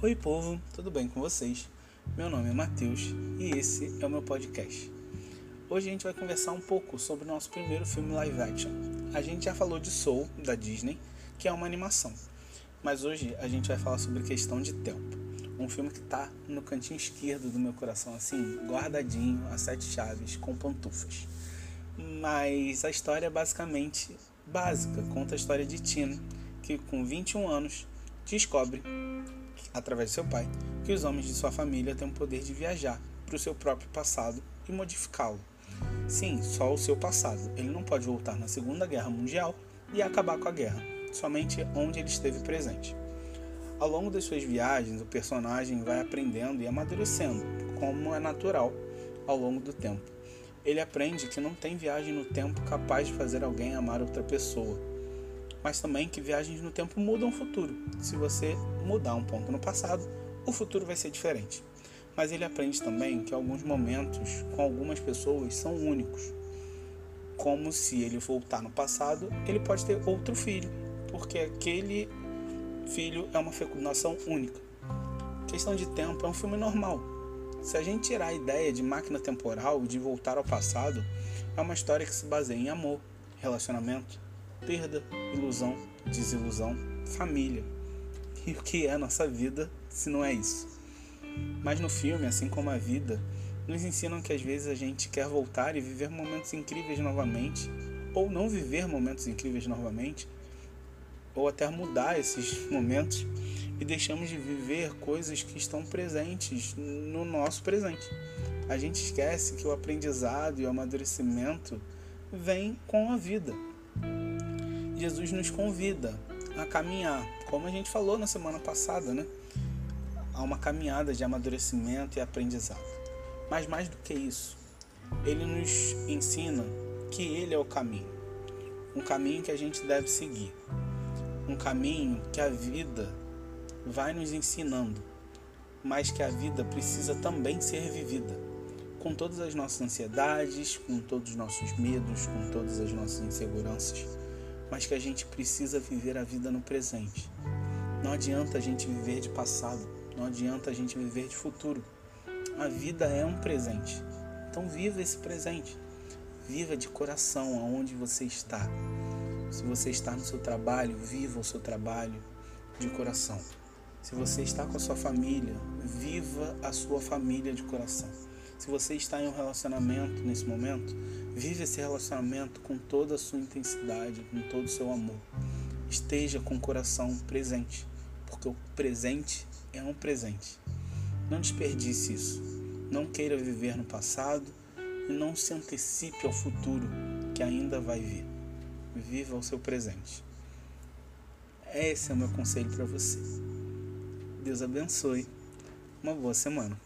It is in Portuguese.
Oi, povo, tudo bem com vocês? Meu nome é Matheus e esse é o meu podcast. Hoje a gente vai conversar um pouco sobre o nosso primeiro filme live action. A gente já falou de Soul, da Disney, que é uma animação, mas hoje a gente vai falar sobre questão de tempo. Um filme que tá no cantinho esquerdo do meu coração, assim, guardadinho, a sete chaves, com pantufas. Mas a história é basicamente básica, conta a história de Tina, que com 21 anos descobre através de seu pai, que os homens de sua família têm o poder de viajar para o seu próprio passado e modificá-lo. Sim, só o seu passado. Ele não pode voltar na Segunda Guerra Mundial e acabar com a guerra, somente onde ele esteve presente. Ao longo das suas viagens, o personagem vai aprendendo e amadurecendo, como é natural ao longo do tempo. Ele aprende que não tem viagem no tempo capaz de fazer alguém amar outra pessoa, mas também que viagens no tempo mudam o futuro. Se você mudar um ponto no passado, o futuro vai ser diferente. Mas ele aprende também que alguns momentos com algumas pessoas são únicos. Como se ele voltar no passado, ele pode ter outro filho, porque aquele filho é uma fecundação única. Questão de tempo é um filme normal. Se a gente tirar a ideia de máquina temporal de voltar ao passado, é uma história que se baseia em amor, relacionamento, perda, ilusão, desilusão, família. E o que é a nossa vida se não é isso? Mas no filme, assim como a vida, nos ensinam que às vezes a gente quer voltar e viver momentos incríveis novamente, ou não viver momentos incríveis novamente, ou até mudar esses momentos e deixamos de viver coisas que estão presentes no nosso presente. A gente esquece que o aprendizado e o amadurecimento vem com a vida. Jesus nos convida a caminhar, como a gente falou na semana passada, né? A uma caminhada de amadurecimento e aprendizado. Mas mais do que isso, ele nos ensina que ele é o caminho. Um caminho que a gente deve seguir. Um caminho que a vida vai nos ensinando, mas que a vida precisa também ser vivida. Com todas as nossas ansiedades, com todos os nossos medos, com todas as nossas inseguranças mas que a gente precisa viver a vida no presente. Não adianta a gente viver de passado, não adianta a gente viver de futuro. A vida é um presente. Então viva esse presente. Viva de coração aonde você está. Se você está no seu trabalho, viva o seu trabalho de coração. Se você está com a sua família, viva a sua família de coração. Se você está em um relacionamento nesse momento, vive esse relacionamento com toda a sua intensidade, com todo o seu amor. Esteja com o coração presente, porque o presente é um presente. Não desperdice isso. Não queira viver no passado e não se antecipe ao futuro que ainda vai vir. Viva o seu presente. Esse é o meu conselho para você. Deus abençoe. Uma boa semana.